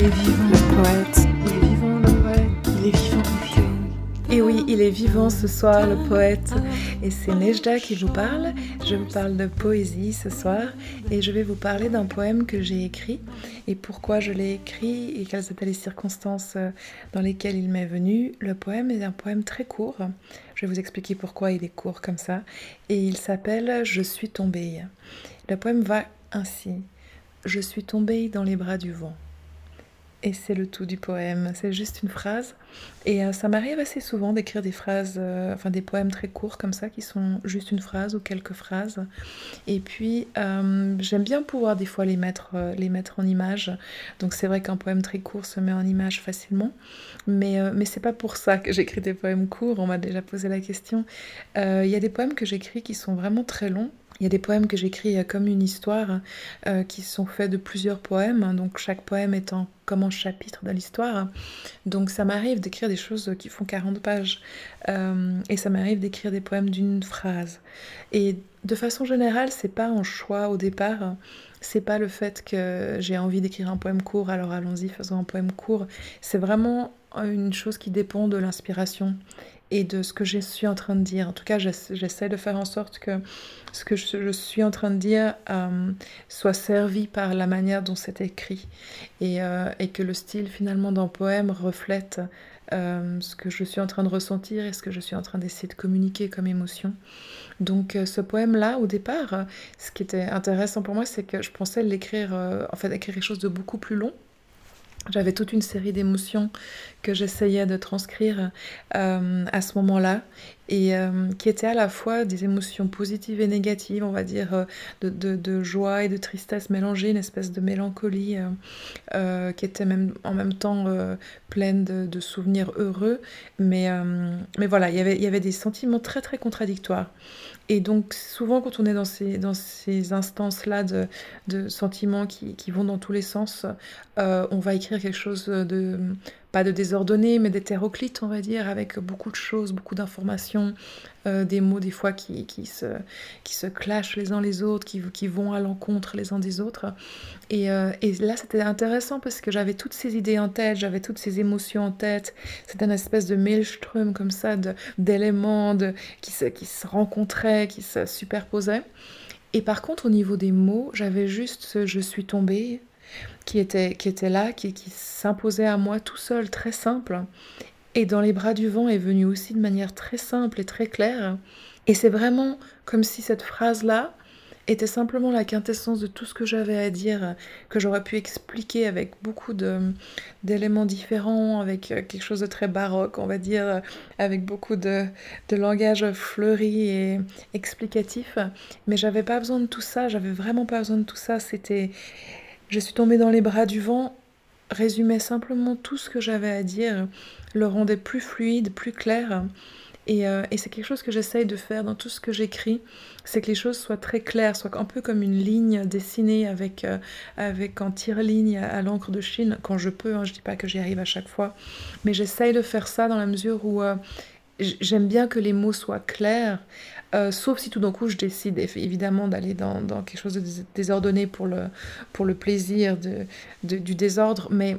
Il est vivant, le poète. Il est vivant, le poète. Il est vivant, Et oui, il est vivant ce soir, le poète. Et c'est Nejda qui vous parle. Je vous parle de poésie ce soir. Et je vais vous parler d'un poème que j'ai écrit. Et pourquoi je l'ai écrit et quelles étaient les circonstances euh, dans lesquelles il m'est venu. Le poème est un poème très court. Je vais vous expliquer pourquoi il est court comme ça. Et il s'appelle Je suis tombée. Le poème va ainsi. Je suis tombée dans les bras du vent. Et c'est le tout du poème, c'est juste une phrase. Et euh, ça m'arrive assez souvent d'écrire des phrases, euh, enfin des poèmes très courts comme ça, qui sont juste une phrase ou quelques phrases. Et puis euh, j'aime bien pouvoir des fois les mettre, les mettre en image. Donc c'est vrai qu'un poème très court se met en image facilement. Mais, mais c'est pas pour ça que j'écris des poèmes courts, on m'a déjà posé la question. Il y a des poèmes que j'écris qui sont vraiment très longs il y a des poèmes que j'écris euh, comme une histoire euh, qui sont faits de plusieurs poèmes, hein, donc chaque poème étant comme un chapitre de l'histoire. Donc ça m'arrive d'écrire des choses qui font 40 pages euh, et ça m'arrive d'écrire des poèmes d'une phrase. Et de façon générale, c'est pas un choix au départ. C'est pas le fait que j'ai envie d'écrire un poème court, alors allons-y, faisons un poème court. C'est vraiment une chose qui dépend de l'inspiration et de ce que je suis en train de dire. En tout cas, j'essaie de faire en sorte que ce que je, suis en train de dire euh, soit servi par la manière dont c'est écrit et, euh, que le style finalement d'un poème reflète euh, ce que je suis en train de ressentir et ce que je suis en train d'essayer de communiquer comme émotion. Donc ce poème-là, au départ, ce qui était intéressant pour moi, c'est que je pensais l'écrire, en fait, écrire quelque chose de beaucoup plus long j'avais toute une série d'émotions que j'essayais de transcrire euh, à ce moment-là et euh, qui étaient à la fois des émotions positives et négatives, on va dire, euh, de, joie et de tristesse mélangées, une espèce de mélancolie qui était même en même temps pleine de, souvenirs heureux. Mais, mais voilà, y il y avait des sentiments très très contradictoires. Et donc souvent quand on est dans ces, dans ces instances-là de, de, sentiments qui, qui, vont dans tous les sens, euh, on va écrire quelque chose de pas de désordonné, mais d'hétéroclite, on va dire, avec beaucoup de choses, beaucoup d'informations, euh, des mots des fois qui, qui, se, qui se clashent les uns les autres, qui, qui vont à l'encontre les uns des autres. Et, euh, et là, c'était intéressant parce que j'avais toutes ces idées en tête, j'avais toutes ces émotions en tête. C'était une espèce de maelstrom comme ça, d'éléments qui, se, qui se rencontraient, qui se superposaient. Et par contre, au niveau des mots, j'avais juste ce je suis tombée, qui était, qui était là, qui, qui s'imposait à moi tout seul, très simple. Et dans les bras du vent est venu aussi de manière très simple et très claire. Et c'est vraiment comme si cette phrase-là était simplement la quintessence de tout ce que j'avais à dire, que j'aurais pu expliquer avec beaucoup d'éléments différents, avec quelque chose de très baroque, on va dire, avec beaucoup de, de langage fleuri et explicatif. Mais j'avais pas besoin de tout ça, j'avais vraiment pas besoin de tout ça. C'était je suis tombée dans les bras du vent, résumait simplement tout ce que j'avais à dire, le rendait plus fluide, plus clair. Et, euh, et c'est quelque chose que j'essaye de faire dans tout ce que j'écris, c'est que les choses soient très claires, soient un peu comme une ligne dessinée avec, euh, avec en tire-ligne à, l'encre de Chine, quand je peux, hein, je dis pas que j'y arrive à chaque fois, mais j'essaye de faire ça dans la mesure où euh, j'aime bien que les mots soient clairs, euh, sauf si tout d'un coup je décide évidemment d'aller dans, quelque chose de désordonné pour le, plaisir du désordre, mais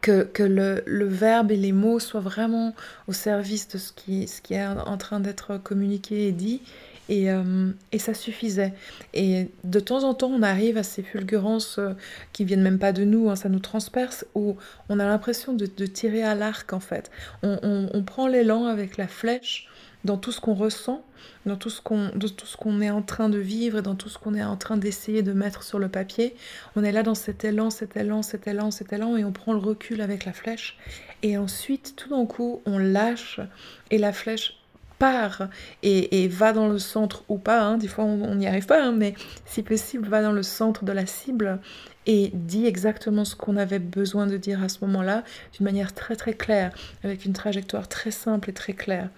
que, le, verbe et les mots soient vraiment au service de ce qui est en train d'être communiqué et dit. Et, euh, et, ça suffisait. Et de temps en temps, on arrive à ces fulgurances euh, qui viennent même pas de nous, hein, ça nous transperce, où on a l'impression de, tirer à l'arc en fait. On, prend l'élan avec la flèche dans tout ce qu'on ressent, dans tout ce qu'on tout ce qu'on est en train de vivre dans tout ce qu'on est en train d'essayer de mettre sur le papier. On est là dans cet élan, cet élan, cet élan, cet élan et on prend le recul avec la flèche et ensuite tout d'un coup on lâche et la flèche et, va dans le centre ou pas, hein. des fois on n'y arrive pas, hein, mais si possible va dans le centre de la cible et dit exactement ce qu'on avait besoin de dire à ce moment-là d'une manière très très claire, avec une trajectoire très simple et très claire.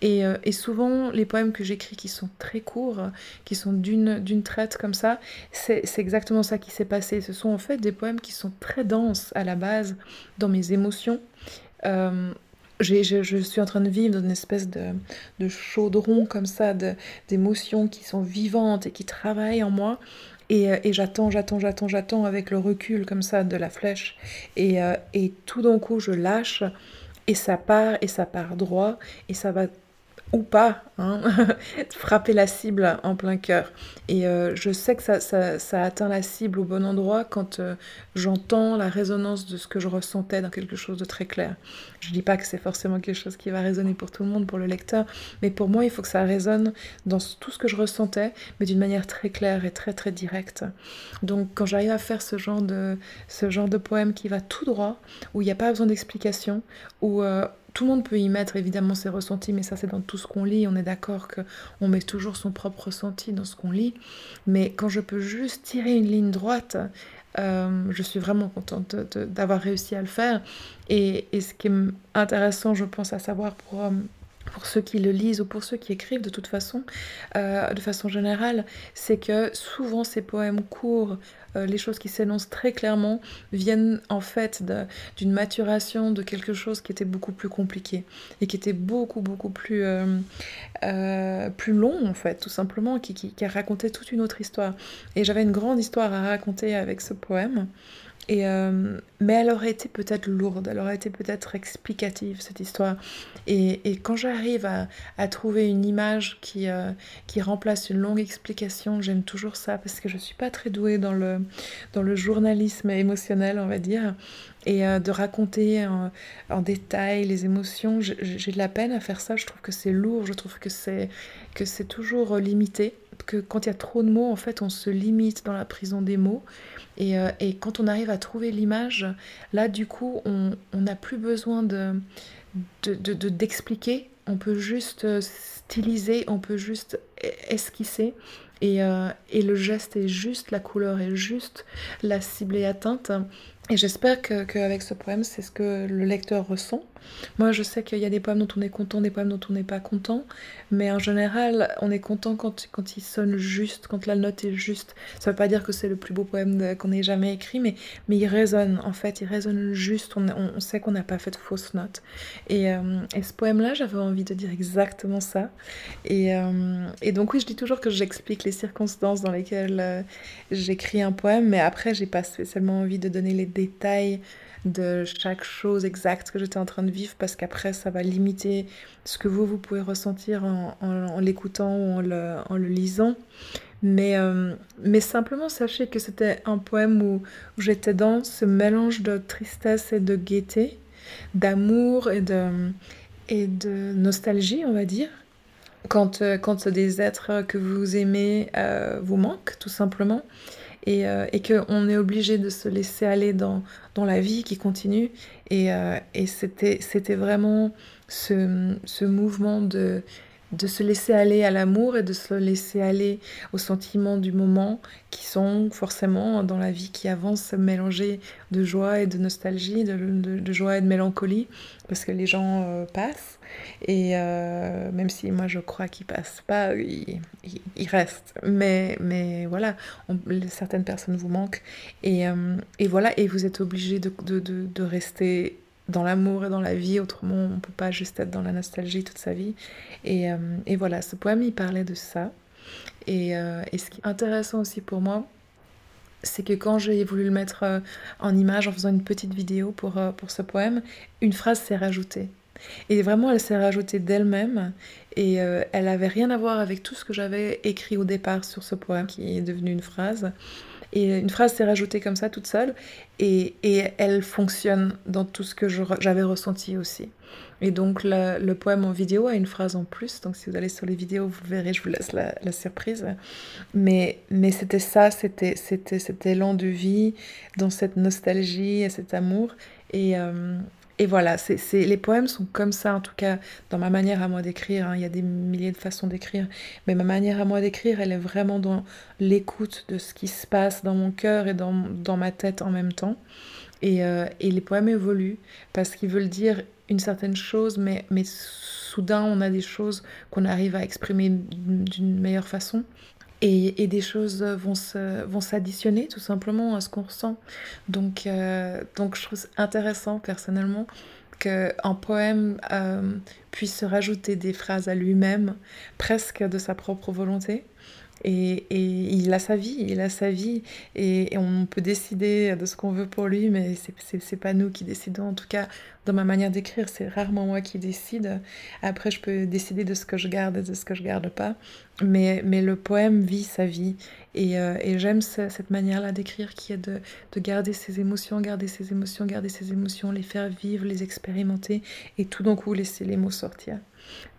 Et, euh, et souvent, les poèmes que j'écris qui sont très courts, qui sont d'une traite comme ça, c'est exactement ça qui s'est passé. Ce sont en fait des poèmes qui sont très denses à la base dans mes émotions. Euh, je, suis en train de vivre dans une espèce de, chaudron comme ça d'émotions qui sont vivantes et qui travaillent en moi Et, et j'attends, j'attends, j'attends, j'attends avec le recul comme ça de la flèche. Et, et tout d'un coup, je lâche et ça part et ça part droit et ça va ou pas, hein, frapper la cible en plein cœur. Et euh, je sais que ça, atteint la cible au bon endroit quand euh, j'entends la résonance de ce que je ressentais dans quelque chose de très clair. Je dis pas que c'est forcément quelque chose qui va résonner pour tout le monde, pour le lecteur, mais pour moi, il faut que ça résonne dans tout ce que je ressentais, mais d'une manière très claire et très très directe. Donc quand j'arrive à faire ce genre de, ce genre de poème qui va tout droit, où il n'y a pas besoin d'explication, où euh, tout le monde peut y mettre évidemment ses ressentis, mais ça c'est dans tout ce qu'on lit. On est d'accord qu'on met toujours son propre ressenti dans ce qu'on lit. Mais quand je peux juste tirer une ligne droite, euh, je suis vraiment contente d'avoir réussi à le faire. Et, ce qui est intéressant, je pense, à savoir pour... Pour ceux qui le lisent ou pour ceux qui écrivent de toute façon, euh, de façon générale, c'est que souvent ces poèmes courts, euh, les choses qui s'énoncent très clairement, viennent en fait d'une maturation de quelque chose qui était beaucoup plus compliqué et qui était beaucoup beaucoup plus, euh, plus long en fait, tout simplement, qui, qui, qui a raconté toute une autre histoire. Et j'avais une grande histoire à raconter avec ce poème. Et, euh, mais elle aurait été peut-être lourde, elle aurait été peut-être explicative, cette histoire. Et, et quand j'arrive à, trouver une image qui, euh, qui remplace une longue explication, j'aime toujours ça, parce que je ne suis pas très douée dans le, dans le journalisme émotionnel, on va dire. Et euh, de raconter en, en, détail les émotions, j'ai de la peine à faire ça, je trouve que c'est lourd, je trouve que c'est toujours limité que quand il y a trop de mots, en fait, on se limite dans la prison des mots. Et, euh, quand on arrive à trouver l'image, là, du coup, on n'a plus besoin de d'expliquer. De, de, on peut juste euh, styliser, on peut juste esquisser. Et, euh, et, le geste est juste, la couleur est juste, la cible est atteinte. Et j'espère qu'avec ce poème, c'est ce que le lecteur ressent. Moi, je sais qu'il y a des poèmes dont on est content, des poèmes dont on n'est pas content, mais en général, on est content quand, quand il sonne juste, quand la note est juste. Ça ne veut pas dire que c'est le plus beau poème qu'on ait jamais écrit, mais, mais il résonne, en fait, il résonne juste, on, on, sait qu'on n'a pas fait de fausses notes. Et, euh, et ce poème-là, j'avais envie de dire exactement ça. Et, euh, et, donc oui, je dis toujours que j'explique les circonstances dans lesquelles euh, j'écris un poème, mais après, j'ai pas spécialement envie de donner les détails de chaque chose exacte que j'étais en train de vivre parce qu'après ça va limiter ce que vous, vous pouvez ressentir en, l'écoutant ou en le, lisant. Mais, euh, mais simplement sachez que c'était un poème où, j'étais dans ce mélange de tristesse et de gaieté, d'amour et de, et de nostalgie, on va dire. Quand, euh, quand des êtres que vous aimez euh, vous manquent, tout simplement et, euh, et qu'on est obligé de se laisser aller dans, dans la vie qui continue. Et, euh, et c'était vraiment ce, ce mouvement de, de se laisser aller à l'amour et de se laisser aller aux sentiments du moment qui sont forcément dans la vie qui avance mélangés de joie et de nostalgie, de, de, joie et de mélancolie, parce que les gens euh, passent. Et euh, même si moi je crois qu'ils passent pas, ils, restent. Mais, mais voilà, certaines personnes vous manquent. Et, euh, et voilà, et vous êtes obligé de, de rester dans l'amour et dans la vie, autrement on ne peut pas juste être dans la nostalgie toute sa vie. Et, euh, voilà, ce poème, il parlait de ça. Et, euh, et, ce qui est intéressant aussi pour moi, c'est que quand j'ai voulu le mettre euh, en image en faisant une petite vidéo pour, pour ce poème, une phrase s'est rajoutée. Et vraiment, elle s'est rajoutée d'elle-même et elle n'avait rien à voir avec tout ce que j'avais écrit au départ sur ce poème qui est devenu une phrase. Et une phrase s'est rajoutée comme ça toute seule et, et elle fonctionne dans tout ce que j'avais ressenti aussi. Et donc le poème en vidéo a une phrase en plus, donc si vous allez sur les vidéos, vous verrez, je vous laisse la, surprise. Mais, mais c'était ça, c'était cet élan de vie, dans cette nostalgie et cet amour. Et, euh, et voilà, c'est, les poèmes sont comme ça, en tout cas, dans ma manière à moi d'écrire. Hein. Il y a des milliers de façons d'écrire, mais ma manière à moi d'écrire, elle est vraiment dans l'écoute de ce qui se passe dans mon cœur et dans, dans ma tête en même temps. Et, euh, et les poèmes évoluent parce qu'ils veulent dire une certaine chose, mais, mais soudain, on a des choses qu'on arrive à exprimer d'une meilleure façon. Et, des choses vont s'additionner tout simplement à ce qu'on ressent. Donc, euh, donc je trouve intéressant personnellement qu'un poème euh, puisse se rajouter des phrases à lui-même, presque de sa propre volonté. Et, il a sa vie, il a sa vie, et, on peut décider de ce qu'on veut pour lui, mais c'est pas nous qui décidons. En tout cas, dans ma manière d'écrire, c'est rarement moi qui décide. Après, je peux décider de ce que je garde et de ce que je garde pas. Mais, mais le poème vit sa vie. Et, euh, et j'aime cette manière-là d'écrire qui est de, de, garder ses émotions, garder ses émotions, garder ses émotions, les faire vivre, les expérimenter et tout d'un coup laisser les mots sortir.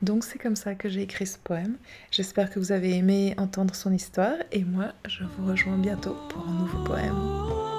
Donc c'est comme ça que j'ai écrit ce poème. J'espère que vous avez aimé entendre son histoire et moi je vous rejoins bientôt pour un nouveau poème.